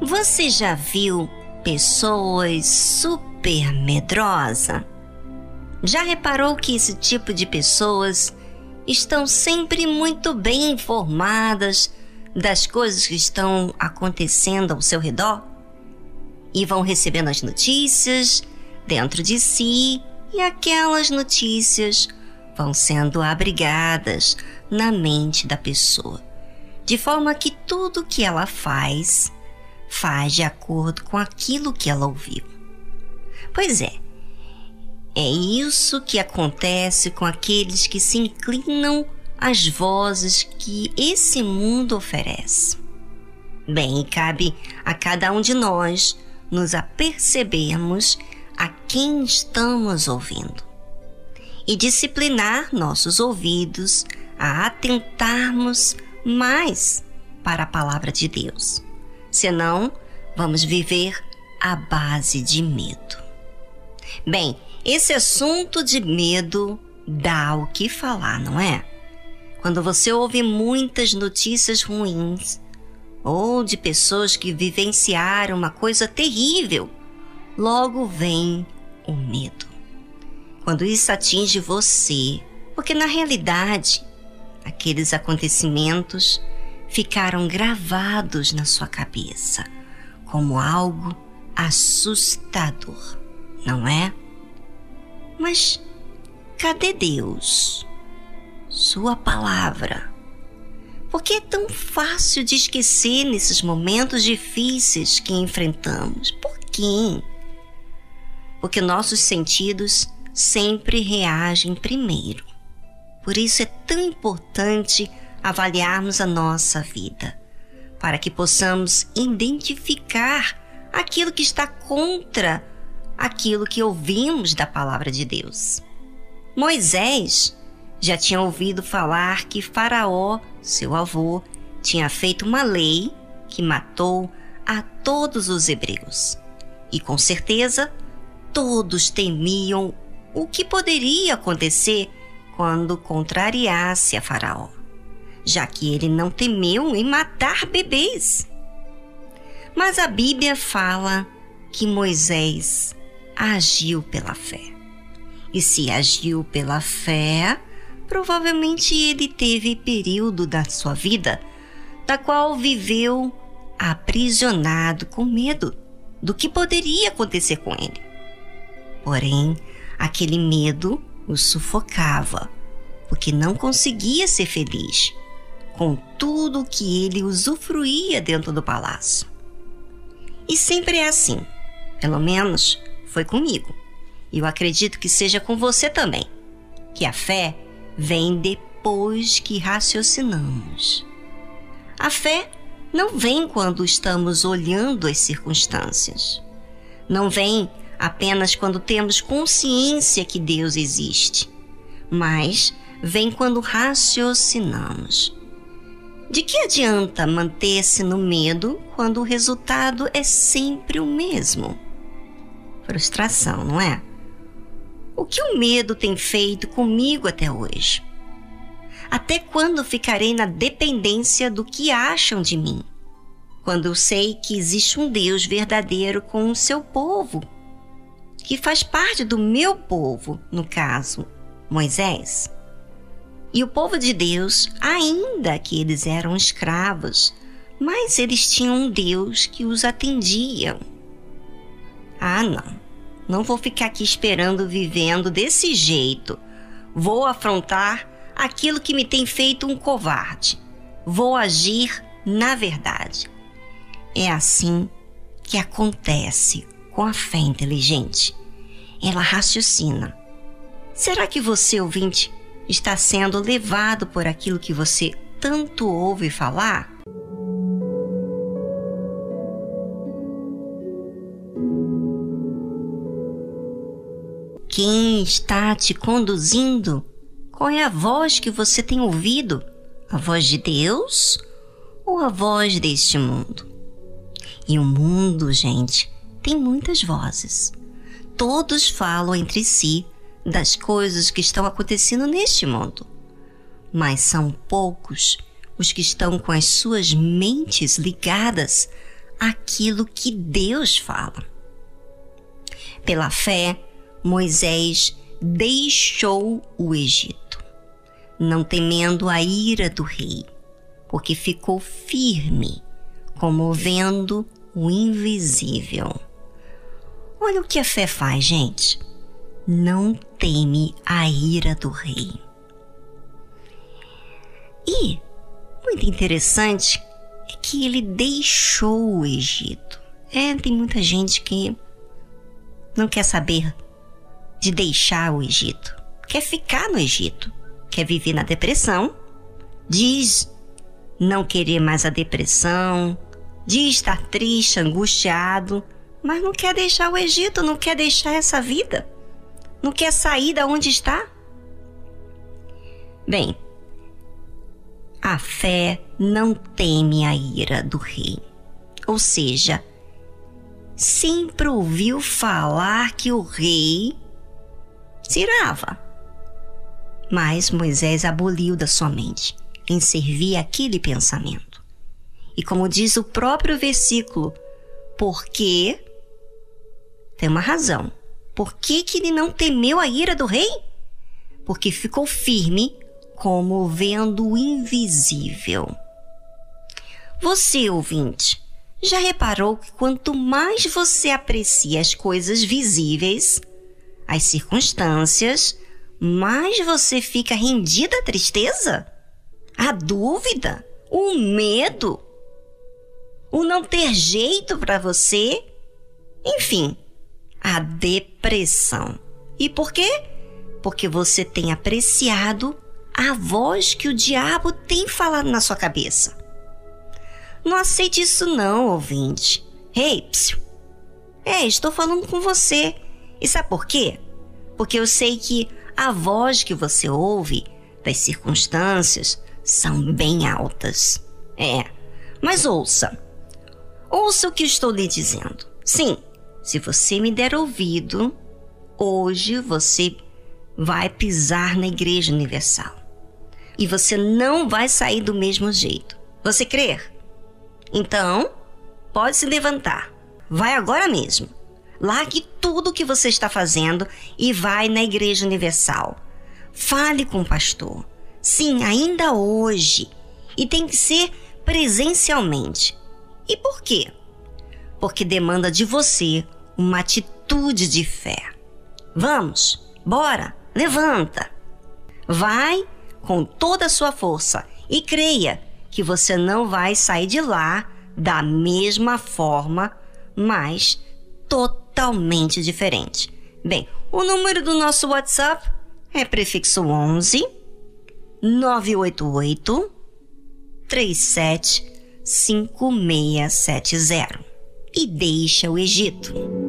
Você já viu pessoas super medrosas? Já reparou que esse tipo de pessoas estão sempre muito bem informadas das coisas que estão acontecendo ao seu redor? E vão recebendo as notícias dentro de si e aquelas notícias vão sendo abrigadas na mente da pessoa, de forma que tudo que ela faz faz de acordo com aquilo que ela ouviu. Pois é, é isso que acontece com aqueles que se inclinam às vozes que esse mundo oferece. Bem, cabe a cada um de nós nos apercebermos a quem estamos ouvindo e disciplinar nossos ouvidos a atentarmos mais para a palavra de Deus senão vamos viver à base de medo. Bem, esse assunto de medo dá o que falar, não é? Quando você ouve muitas notícias ruins ou de pessoas que vivenciaram uma coisa terrível, logo vem o medo. Quando isso atinge você, porque na realidade aqueles acontecimentos ficaram gravados na sua cabeça como algo assustador, não é? Mas cadê Deus? Sua palavra. Por que é tão fácil de esquecer nesses momentos difíceis que enfrentamos? Por quê? Porque nossos sentidos sempre reagem primeiro. Por isso é tão importante avaliarmos a nossa vida, para que possamos identificar aquilo que está contra aquilo que ouvimos da palavra de Deus. Moisés já tinha ouvido falar que Faraó, seu avô, tinha feito uma lei que matou a todos os hebreus. E com certeza, todos temiam o que poderia acontecer quando contrariasse a Faraó já que ele não temeu em matar bebês. Mas a Bíblia fala que Moisés agiu pela fé. E se agiu pela fé, provavelmente ele teve período da sua vida da qual viveu aprisionado com medo do que poderia acontecer com ele. Porém, aquele medo o sufocava, porque não conseguia ser feliz com tudo que ele usufruía dentro do palácio. E sempre é assim, pelo menos foi comigo. E eu acredito que seja com você também, que a fé vem depois que raciocinamos. A fé não vem quando estamos olhando as circunstâncias. Não vem apenas quando temos consciência que Deus existe, mas vem quando raciocinamos. De que adianta manter-se no medo quando o resultado é sempre o mesmo? Frustração, não é? O que o medo tem feito comigo até hoje? Até quando ficarei na dependência do que acham de mim? Quando eu sei que existe um Deus verdadeiro com o seu povo, que faz parte do meu povo, no caso, Moisés. E o povo de Deus, ainda que eles eram escravos, mas eles tinham um Deus que os atendia. Ah, não. Não vou ficar aqui esperando vivendo desse jeito. Vou afrontar aquilo que me tem feito um covarde. Vou agir na verdade. É assim que acontece com a fé inteligente. Ela raciocina. Será que você, ouvinte, está sendo levado por aquilo que você tanto ouve falar? Quem está te conduzindo? Qual é a voz que você tem ouvido? A voz de Deus ou a voz deste mundo? E o mundo, gente, tem muitas vozes. Todos falam entre si das coisas que estão acontecendo neste mundo. mas são poucos os que estão com as suas mentes ligadas àquilo que Deus fala. Pela fé, Moisés deixou o Egito, não temendo a ira do rei, porque ficou firme, como vendo o invisível. Olha o que a fé faz, gente. Não teme a ira do rei. E muito interessante é que ele deixou o Egito. É, tem muita gente que não quer saber de deixar o Egito, quer ficar no Egito, quer viver na depressão, diz não querer mais a depressão, diz estar triste, angustiado, mas não quer deixar o Egito, não quer deixar essa vida, não quer sair da onde está. Bem, a fé não teme a ira do rei. Ou seja, sempre ouviu falar que o rei se irava. Mas Moisés aboliu da sua mente em servir aquele pensamento. E como diz o próprio versículo, porque tem uma razão. Por que, que ele não temeu a ira do rei? Porque ficou firme como vendo o invisível. Você, ouvinte, já reparou que quanto mais você aprecia as coisas visíveis, as circunstâncias, mais você fica rendida à tristeza, à dúvida, o medo, o não ter jeito para você, enfim, a depressão. E por quê? Porque você tem apreciado a voz que o diabo tem falado na sua cabeça. Não aceite isso não, ouvinte. Ei, psiu. É, estou falando com você. E sabe por quê? Porque eu sei que a voz que você ouve das circunstâncias são bem altas. É, mas ouça. Ouça o que estou lhe dizendo. Sim, se você me der ouvido, hoje você vai pisar na Igreja Universal e você não vai sair do mesmo jeito. Você crer? Então, pode se levantar. Vai agora mesmo. Largue tudo o que você está fazendo e vai na Igreja Universal. Fale com o pastor. Sim, ainda hoje. E tem que ser presencialmente. E por quê? Porque demanda de você uma atitude de fé. Vamos, bora, levanta. Vai com toda a sua força e creia que você não vai sair de lá da mesma forma, mas totalmente diferente. Bem, o número do nosso WhatsApp é prefixo 11 988 37 5670 e deixa o Egito.